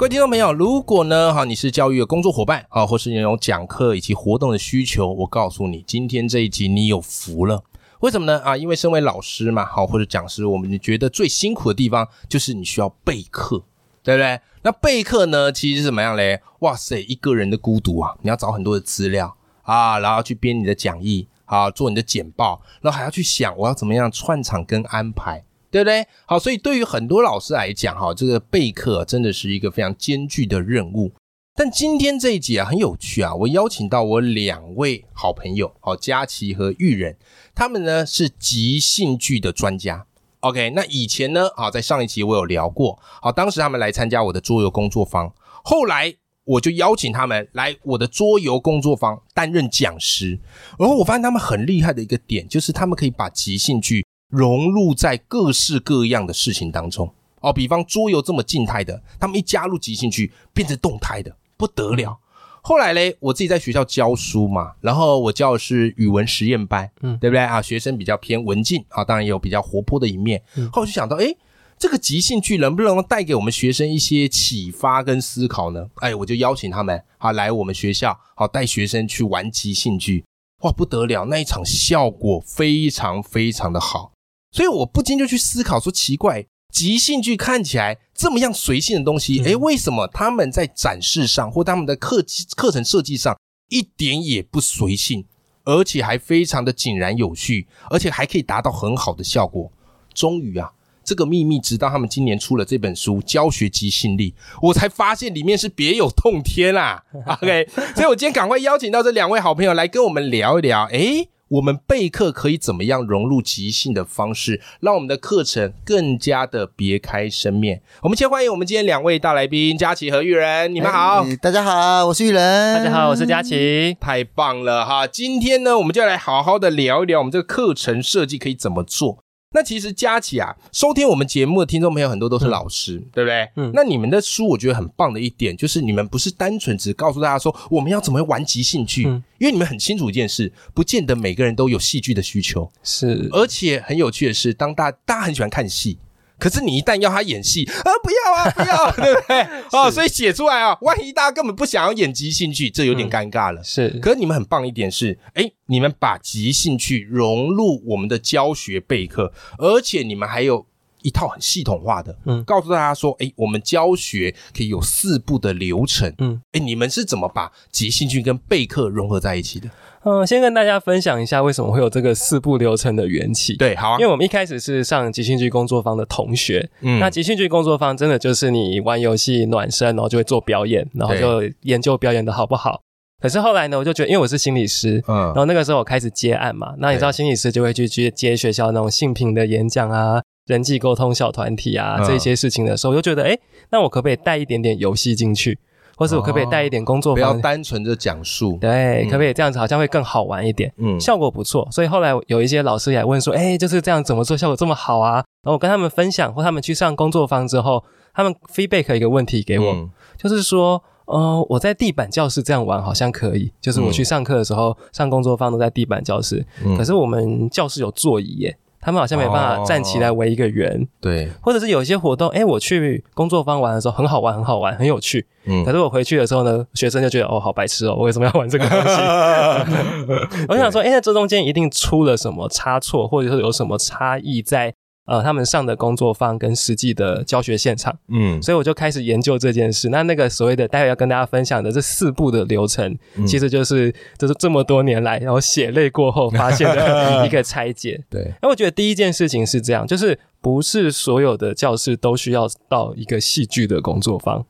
各位听众朋友，如果呢，哈，你是教育的工作伙伴啊，或是你有讲课以及活动的需求，我告诉你，今天这一集你有福了。为什么呢？啊，因为身为老师嘛，好或者讲师，我们觉得最辛苦的地方就是你需要备课，对不对？那备课呢，其实是怎么样嘞？哇塞，一个人的孤独啊，你要找很多的资料啊，然后去编你的讲义啊，做你的简报，然后还要去想我要怎么样串场跟安排。对不对？好，所以对于很多老师来讲，哈，这个备课真的是一个非常艰巨的任务。但今天这一集啊，很有趣啊，我邀请到我两位好朋友，好，佳琪和玉人，他们呢是即兴剧的专家。OK，那以前呢，啊，在上一集我有聊过，好，当时他们来参加我的桌游工作坊，后来我就邀请他们来我的桌游工作坊担任讲师。然后我发现他们很厉害的一个点，就是他们可以把即兴剧。融入在各式各样的事情当中哦，比方桌游这么静态的，他们一加入即兴剧，变成动态的不得了。后来嘞，我自己在学校教书嘛，然后我教的是语文实验班，嗯，对不对啊？学生比较偏文静啊，当然也有比较活泼的一面。后来就想到，哎，这个即兴剧能不能带给我们学生一些启发跟思考呢？哎，我就邀请他们啊来我们学校，好带学生去玩即兴剧，哇，不得了，那一场效果非常非常的好。所以我不禁就去思考说，奇怪，即兴剧看起来这么样随性的东西，诶，为什么他们在展示上或他们的课课程设计上一点也不随性，而且还非常的井然有序，而且还可以达到很好的效果？终于啊，这个秘密直到他们今年出了这本书《教学即兴力》，我才发现里面是别有洞天啊。OK，所以我今天赶快邀请到这两位好朋友来跟我们聊一聊，诶。我们备课可以怎么样融入即兴的方式，让我们的课程更加的别开生面？我们先欢迎我们今天两位大来宾佳琪和玉人，你们好，大家好，我是玉人，大家好，我是佳琪，太棒了哈！今天呢，我们就来好好的聊一聊我们这个课程设计可以怎么做。那其实佳琪啊，收听我们节目的听众朋友很多都是老师，对不对？嗯。那你们的书我觉得很棒的一点，就是你们不是单纯只告诉大家说我们要怎么玩即兴剧，因为你们很清楚一件事，不见得每个人都有戏剧的需求。是。而且很有趣的是，当大大家很喜欢看戏。可是你一旦要他演戏啊，不要啊，不要，对不对？哦，所以写出来啊，万一大家根本不想要演即兴剧，这有点尴尬了。是，可是你们很棒一点是，哎，你们把即兴剧融入我们的教学备课，而且你们还有。一套很系统化的，嗯，告诉大家说，哎，我们教学可以有四步的流程，嗯，哎，你们是怎么把即兴剧跟备课融合在一起的？嗯，先跟大家分享一下为什么会有这个四步流程的缘起。对，好，因为我们一开始是上即兴剧工作坊的同学，嗯，那即兴剧工作坊真的就是你玩游戏暖身，然后就会做表演，然后就研究表演的好不好。可是后来呢，我就觉得，因为我是心理师，嗯，然后那个时候我开始接案嘛，那你知道心理师就会去接接学校那种性平的演讲啊。人际沟通小团体啊，这些事情的时候，我就觉得，哎，那我可不可以带一点点游戏进去，或者我可不可以带一点工作？不要单纯的讲述，对，可不可以这样子？好像会更好玩一点，嗯，效果不错。所以后来有一些老师也问说，哎，就是这样怎么做效果这么好啊？然后我跟他们分享，或他们去上工作坊之后，他们 feedback 一个问题给我，就是说，呃，我在地板教室这样玩好像可以，就是我去上课的时候，上工作坊都在地板教室，可是我们教室有座椅耶。他们好像没办法站起来围一个圆，对，或者是有些活动，哎，我去工作坊玩的时候很好玩，很好玩，很有趣，嗯，可是我回去的时候呢，学生就觉得哦，好白痴哦，我为什么要玩这个东西？我想说，哎，这中间一定出了什么差错，或者说有什么差异在。呃，他们上的工作坊跟实际的教学现场，嗯，所以我就开始研究这件事。那那个所谓的待会要跟大家分享的这四步的流程，其实就是就是这么多年来，然后血泪过后发现的 一个拆解。对，那我觉得第一件事情是这样，就是不是所有的教室都需要到一个戏剧的工作坊。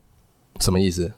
什么意思？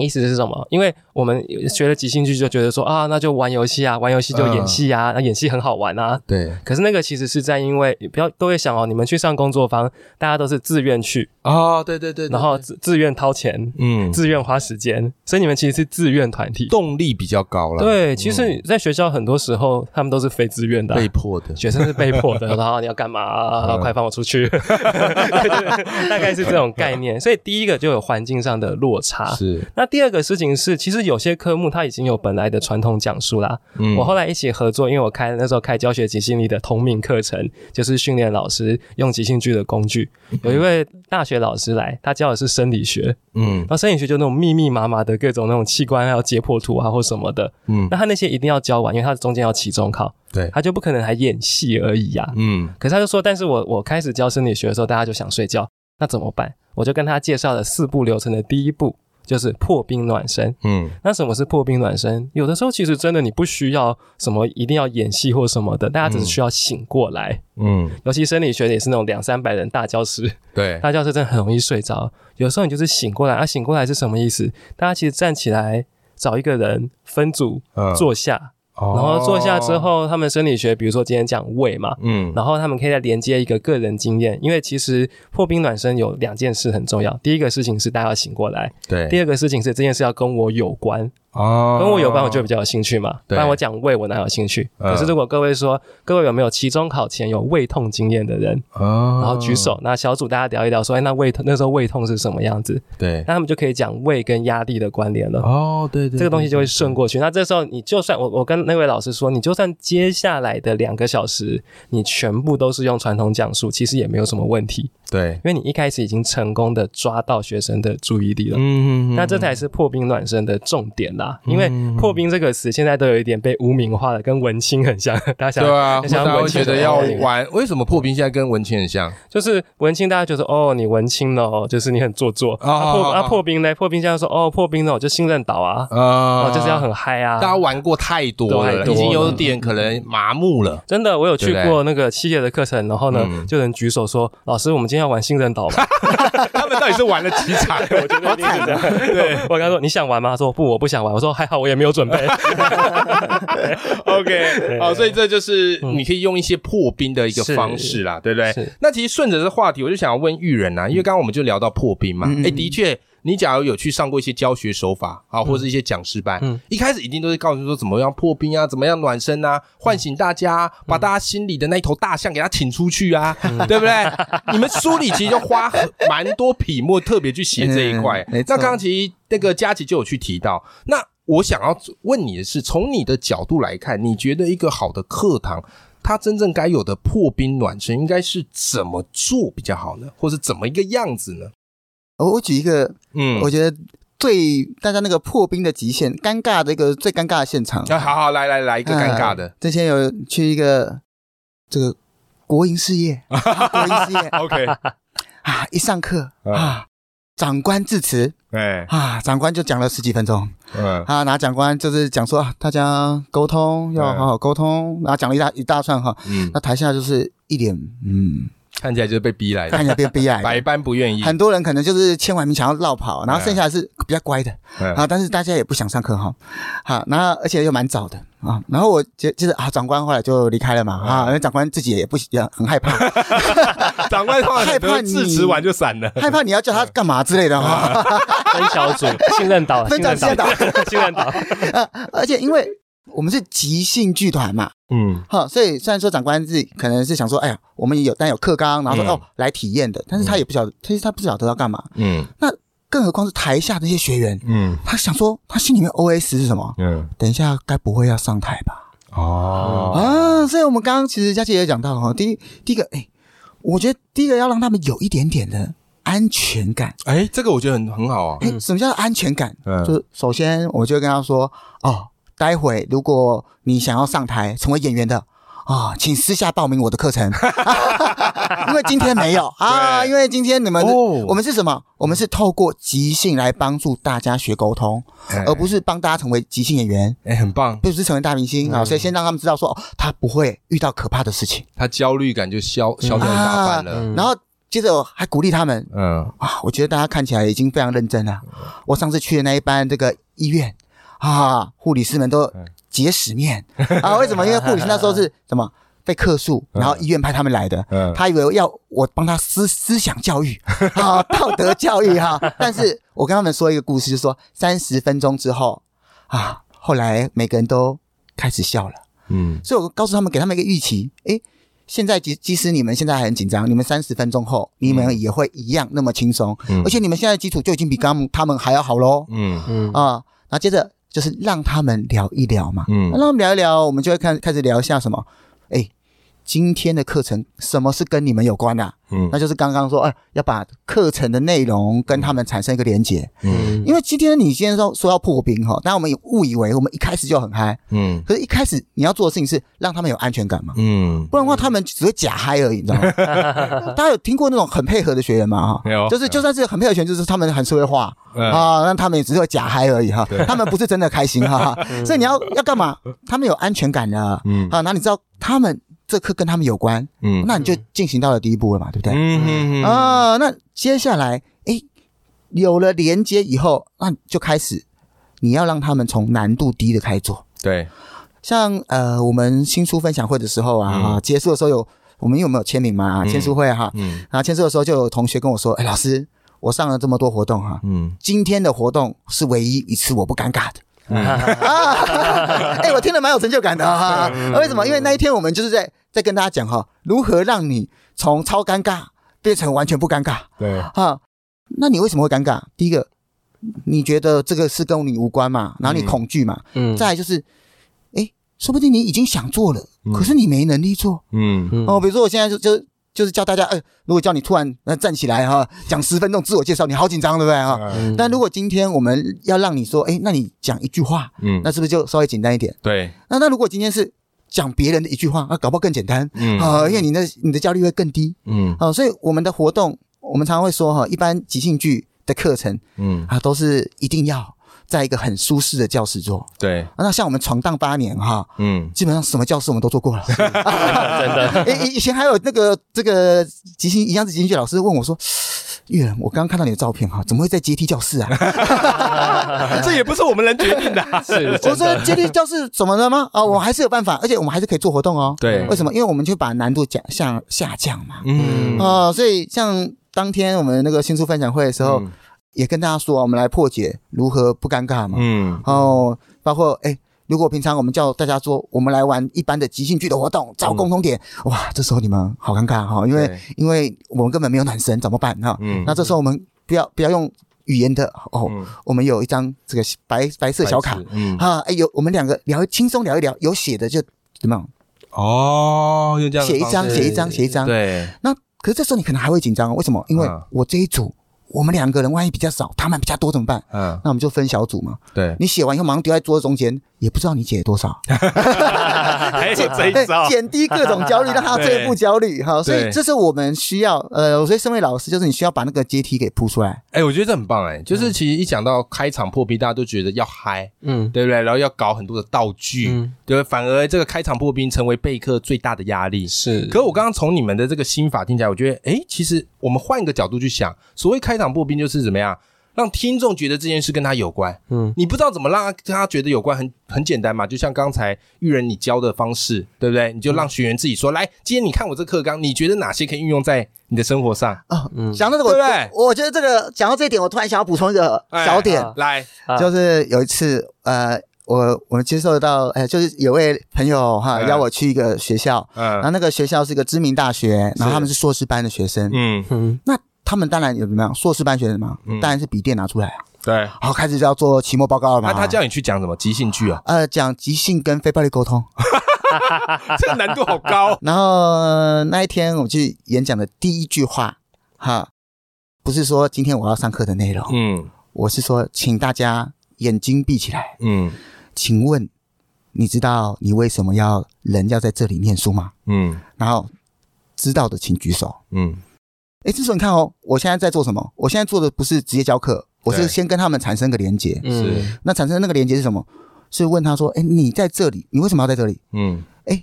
意思是什么？因为我们学了即兴剧，就觉得说啊，那就玩游戏啊，玩游戏就演戏啊，那演戏很好玩啊。对。可是那个其实是在因为不要都会想哦，你们去上工作坊，大家都是自愿去哦，对对对，然后自自愿掏钱，嗯，自愿花时间，所以你们其实是自愿团体，动力比较高了。对，其实在学校很多时候他们都是非自愿的，被迫的，学生是被迫的。然后你要干嘛？快放我出去！大概是这种概念。所以第一个就有环境上的落差。是。那第二个事情是，其实有些科目它已经有本来的传统讲述啦。嗯。我后来一起合作，因为我开那时候开教学即兴力的同名课程，就是训练老师用即兴剧的工具。有一位大学老师来，他教的是生理学。嗯。那生理学就那种密密麻麻的各种那种器官要解剖图啊或什么的。嗯。那他那些一定要教完，因为他中间要期中考。对。他就不可能还演戏而已呀。嗯。可是他就说，但是我我开始教生理学的时候，大家就想睡觉，那怎么办？我就跟他介绍了四步流程的第一步。就是破冰暖身，嗯，那什么是破冰暖身？有的时候其实真的你不需要什么一定要演戏或什么的，大家只是需要醒过来，嗯，尤其生理学也是那种两三百人大教室，对，大教室真的很容易睡着。有时候你就是醒过来，啊，醒过来是什么意思？大家其实站起来找一个人分组坐下。然后坐下之后，他们生理学，比如说今天讲胃嘛，嗯，然后他们可以再连接一个个人经验，因为其实破冰暖身有两件事很重要，第一个事情是大家要醒过来，对，第二个事情是这件事要跟我有关。哦，跟我有关，我就比较有兴趣嘛。不然我讲胃，我哪有兴趣？可是如果各位说，各位有没有期中考前有胃痛经验的人？哦，然后举手，那小组大家聊一聊，说，哎，那胃痛那时候胃痛是什么样子？对，那他们就可以讲胃跟压力的关联了。哦，对对，这个东西就会顺过去。那这时候你就算我我跟那位老师说，你就算接下来的两个小时，你全部都是用传统讲述，其实也没有什么问题。对，因为你一开始已经成功的抓到学生的注意力了。嗯嗯，那这才是破冰暖身的重点啦。因为破冰这个词现在都有一点被污名化了，跟文青很像。大家想对啊，大家会觉得要玩。为什么破冰现在跟文青很像？就是文青大家觉得哦，你文青哦，就是你很做作。啊破啊破冰呢？破冰现在说哦，破冰呢，就信任岛啊，啊，就是要很嗨啊。大家玩过太多了，已经有点可能麻木了。真的，我有去过那个企业的课程，然后呢，就能举手说：“老师，我们今天。”要玩信任岛吗？他们到底是玩了几场？我觉得。对我跟他说：“你想玩吗？”他说：“不，我不想玩。”我说：“还好，我也没有准备。”OK，好，所以这就是你可以用一些破冰的一个方式啦，对不对？那其实顺着这话题，我就想要问玉人啊，因为刚刚我们就聊到破冰嘛。哎，的确。你假如有去上过一些教学手法啊，或者是一些讲师班，一开始一定都是告诉说怎么样破冰啊，怎么样暖身啊，唤醒大家，把大家心里的那头大象给他请出去啊，对不对？你们书里其实就花蛮多笔墨特别去写这一块。那刚刚其实那个佳琪就有去提到。那我想要问你的是，从你的角度来看，你觉得一个好的课堂，它真正该有的破冰暖身应该是怎么做比较好呢？或是怎么一个样子呢？我我举一个，嗯，我觉得最大家那个破冰的极限，尴尬的一个最尴尬的现场。那好好来来来一个尴尬的。之前有去一个这个国营事业，国营事业，OK 啊，一上课啊，长官致辞，哎啊，长官就讲了十几分钟，嗯啊，拿长官就是讲说啊大家沟通要好好沟通，然后讲了一大一大串哈，嗯，那台下就是一脸嗯。看起来就是被逼来的，看起来被逼来的，百般不愿意。很多人可能就是签完名想要绕跑，然后剩下是比较乖的啊，但是大家也不想上课哈，好，然后而且又蛮早的啊，然后我就就是啊，长官后来就离开了嘛啊，因为长官自己也不也很害怕，长官害怕致辞完就散了，害怕你要叫他干嘛之类的哈，分小组信任导，分小组信任导，而且因为。我们是即兴剧团嘛，嗯，好，所以虽然说长官是可能是想说，哎呀，我们有但有课纲，然后说哦来体验的，但是他也不晓得，其实他不晓得要干嘛，嗯，那更何况是台下那些学员，嗯，他想说他心里面 O S 是什么？嗯，等一下该不会要上台吧？哦，啊，所以我们刚刚其实佳琪也讲到哈，第一第一个，哎，我觉得第一个要让他们有一点点的安全感，哎，这个我觉得很很好啊，哎，什么叫安全感？嗯，就是首先我就跟他说，哦。待会如果你想要上台成为演员的啊，请私下报名我的课程，因为今天没有。啊，因为今天你们我们是什么？我们是透过即兴来帮助大家学沟通，而不是帮大家成为即兴演员。哎，很棒，不是成为大明星啊，所以先让他们知道说，他不会遇到可怕的事情，他焦虑感就消消掉一大半了。然后接着还鼓励他们，嗯。啊，我觉得大家看起来已经非常认真了。我上次去的那一班这个医院啊，护理师们都结屎面。啊，为什么？因为护理师那时候是 什么？被克诉，然后医院派他们来的，他以为要我帮他思思想教育 啊，道德教育哈。但是我跟他们说一个故事，就是说三十分钟之后啊，后来每个人都开始笑了，嗯，所以我告诉他们，给他们一个预期，诶。现在即即使你们现在很紧张，你们三十分钟后你们也会一样那么轻松，而且你们现在基础就已经比刚他们还要好喽。嗯。嗯。啊，然后接着就是让他们聊一聊嘛，嗯，让他们聊一聊，我们就会看开始聊一下什么，哎。今天的课程什么是跟你们有关的？嗯，那就是刚刚说，哎，要把课程的内容跟他们产生一个连接。嗯，因为今天你今天说说要破冰哈，但我们误以为我们一开始就很嗨。嗯，可是一开始你要做的事情是让他们有安全感嘛。嗯，不然的话他们只会假嗨而已，你知道吗？大家有听过那种很配合的学员吗？哈，有，就是就算是很配合学员，就是他们很社会化啊，那他们也只是会假嗨而已哈。他们不是真的开心哈。所以你要要干嘛？他们有安全感的。嗯，啊，那你知道他们。这课跟他们有关，嗯，那你就进行到了第一步了嘛，对不对？嗯嗯啊，那接下来，哎，有了连接以后，那就开始你要让他们从难度低的开始做。对，像呃，我们新书分享会的时候啊，结束的时候有我们有没有签名嘛？签书会哈，嗯，然后签书的时候就有同学跟我说，哎，老师，我上了这么多活动哈，嗯，今天的活动是唯一一次我不尴尬的。啊！哎，我听了蛮有成就感的哈。为什么？因为那一天我们就是在在跟大家讲哈，如何让你从超尴尬变成完全不尴尬。对，哈，那你为什么会尴尬？第一个，你觉得这个事跟你无关嘛？然后你恐惧嘛？嗯。再来就是，哎，说不定你已经想做了，可是你没能力做。嗯嗯。哦，比如说我现在就就。就是叫大家，呃，如果叫你突然呃站起来哈，讲十分钟自我介绍，你好紧张，对不对哈？但如果今天我们要让你说，哎，那你讲一句话，嗯，那是不是就稍微简单一点？对。那那如果今天是讲别人的一句话，啊搞不好更简单，嗯。啊，因为你的你的焦虑会更低，嗯。啊，所以我们的活动，我们常常会说哈，一般即兴剧的课程，嗯。啊，都是一定要。在一个很舒适的教室做，对。那像我们闯荡八年哈，嗯，基本上什么教室我们都做过了，真的。以以前还有那个这个即兴一样是即兴剧老师问我说：“玉人，我刚刚看到你的照片哈，怎么会在阶梯教室啊？这也不是我们能决定的。是，我说阶梯教室怎么了吗？啊，我还是有办法，而且我们还是可以做活动哦。对，为什么？因为我们就把难度降向下降嘛。嗯啊，所以像当天我们那个新书分享会的时候。也跟大家说，我们来破解如何不尴尬嘛。嗯，然后包括哎，如果平常我们叫大家说，我们来玩一般的即兴剧的活动，找共同点，哇，这时候你们好尴尬哈，因为因为我们根本没有暖身，怎么办哈？嗯，那这时候我们不要不要用语言的哦，我们有一张这个白白色小卡，嗯啊，哎有我们两个聊轻松聊一聊，有写的就怎么样？哦，就这样写一张写一张写一张，对。那可是这时候你可能还会紧张，为什么？因为我这一组。我们两个人万一比较少，他们比较多怎么办？嗯，那我们就分小组嘛。对，你写完以后马上丢在桌子中间。也不知道你解多少，对，减低各种焦虑，让他最不焦虑哈。所以这是我们需要，呃，所以身为老师，就是你需要把那个阶梯给铺出来。哎，我觉得这很棒哎，就是其实一讲到开场破冰，大家都觉得要嗨，嗯，对不对？然后要搞很多的道具，对不对？反而这个开场破冰成为备课最大的压力。是，可我刚刚从你们的这个心法听起来，我觉得，哎，其实我们换一个角度去想，所谓开场破冰就是怎么样？让听众觉得这件事跟他有关，嗯，你不知道怎么让他他觉得有关，很很简单嘛，就像刚才玉人你教的方式，对不对？你就让学员自己说，来，今天你看我这课纲，你觉得哪些可以运用在你的生活上？啊，讲到这个，对不对？我觉得这个讲到这一点，我突然想要补充一个小点，来，就是有一次，呃，我我接受到，哎，就是有位朋友哈邀我去一个学校，嗯，然后那个学校是一个知名大学，然后他们是硕士班的学生，嗯。嗯，那。他们当然有怎么样？硕士班学生嘛，当然是笔电拿出来啊。对，好，开始就要做期末报告了嘛。那他叫你去讲什么即兴剧啊？呃，讲即兴跟非暴力沟通，这个难度好高。然后那一天我去演讲的第一句话，哈，不是说今天我要上课的内容，嗯，我是说，请大家眼睛闭起来，嗯，请问你知道你为什么要人要在这里念书吗？嗯，然后知道的请举手，嗯。哎，这时候你看哦，我现在在做什么？我现在做的不是直接教课，我是先跟他们产生个连接。是，那产生那个连接是什么？是问他说：“哎，你在这里，你为什么要在这里？”嗯，哎，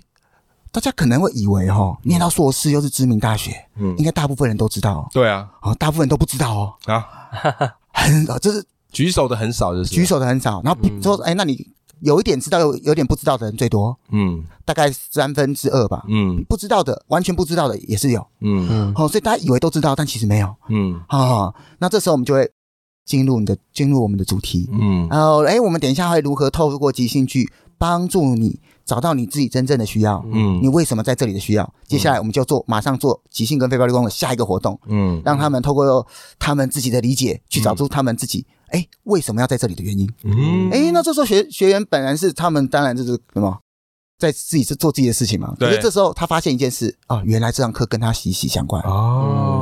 大家可能会以为哈，念到硕士又是知名大学，嗯，应该大部分人都知道。对啊，哦，大部分人都不知道哦。啊，很少，就是举手的很少，就是举手的很少。然后说，哎，那你有一点知道，有有点不知道的人最多。嗯，大概三分之二吧。嗯，不知道的，完全不知道的也是有。嗯嗯。好，所以大家以为都知道，但其实没有。嗯。好，那这时候我们就会进入你的进入我们的主题。嗯。然后，哎，我们等一下会如何透过即兴剧帮助你？找到你自己真正的需要，嗯，你为什么在这里的需要？接下来我们就做，马上做即兴跟非暴力工的下一个活动，嗯，让他们透过他们自己的理解去找出他们自己，哎，为什么要在这里的原因？嗯，哎，那这时候学学员本来是他们，当然就是什么？在自己是做自己的事情嘛？可是这时候他发现一件事啊，原来这堂课跟他息息相关哦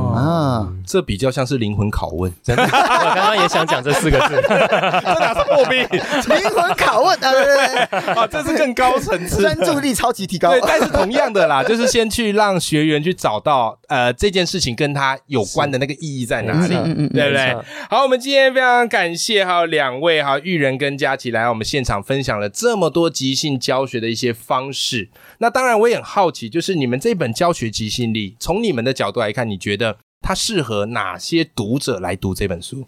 啊，这比较像是灵魂拷问。真的我刚刚也想讲这四个字，这哪是破冰？灵魂拷问啊，对对 啊，这是更高层次，专注力超级提高。对，但是同样的啦，就是先去让学员去找到呃这件事情跟他有关的那个意义在哪里，对不对？好，我们今天非常感谢哈两位哈玉人跟佳琪来我们现场分享了这么多即兴教学的一些。方式，那当然我也很好奇，就是你们这本教学即兴力，从你们的角度来看，你觉得它适合哪些读者来读这本书？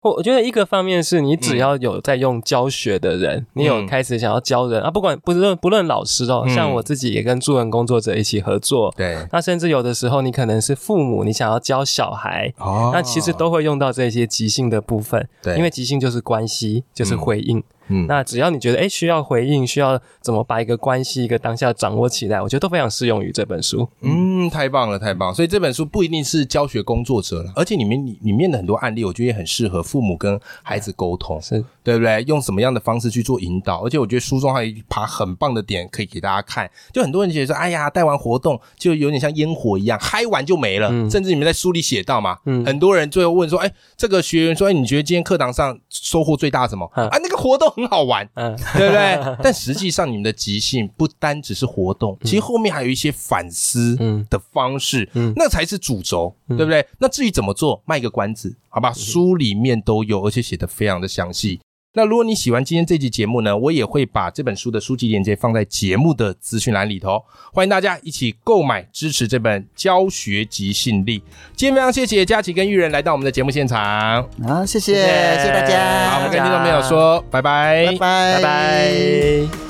我我觉得一个方面是你只要有在用教学的人，你有开始想要教人啊，不管不论不论老师哦，像我自己也跟助人工作者一起合作，对，那甚至有的时候你可能是父母，你想要教小孩，哦，那其实都会用到这些即兴的部分，对，因为即兴就是关系，就是回应。嗯，那只要你觉得哎需要回应，需要怎么把一个关系、一个当下掌握起来，我觉得都非常适用于这本书。嗯，太棒了，太棒！所以这本书不一定是教学工作者了，而且里面里里面的很多案例，我觉得也很适合父母跟孩子沟通，是对不对？用什么样的方式去做引导？而且我觉得书中还有一排很棒的点可以给大家看。就很多人觉得说，哎呀，带完活动就有点像烟火一样，嗨完就没了。甚至你们在书里写到嘛，嗯很多人最后问说，哎，这个学员说，哎，你觉得今天课堂上收获最大什么？啊，那个活动很好玩。嗯。对不对？但实际上，你们的即兴不单只是活动，其实后面还有一些反思的方式，那才是主轴，对不对？那至于怎么做，卖个关子，好吧？书里面都有，而且写的非常的详细。那如果你喜欢今天这期节目呢，我也会把这本书的书籍链接放在节目的资讯栏里头，欢迎大家一起购买支持这本教学即信力。今天非常谢谢佳琪跟玉人来到我们的节目现场啊，谢谢谢谢大家，好，我们跟听众朋友说拜拜拜拜拜拜。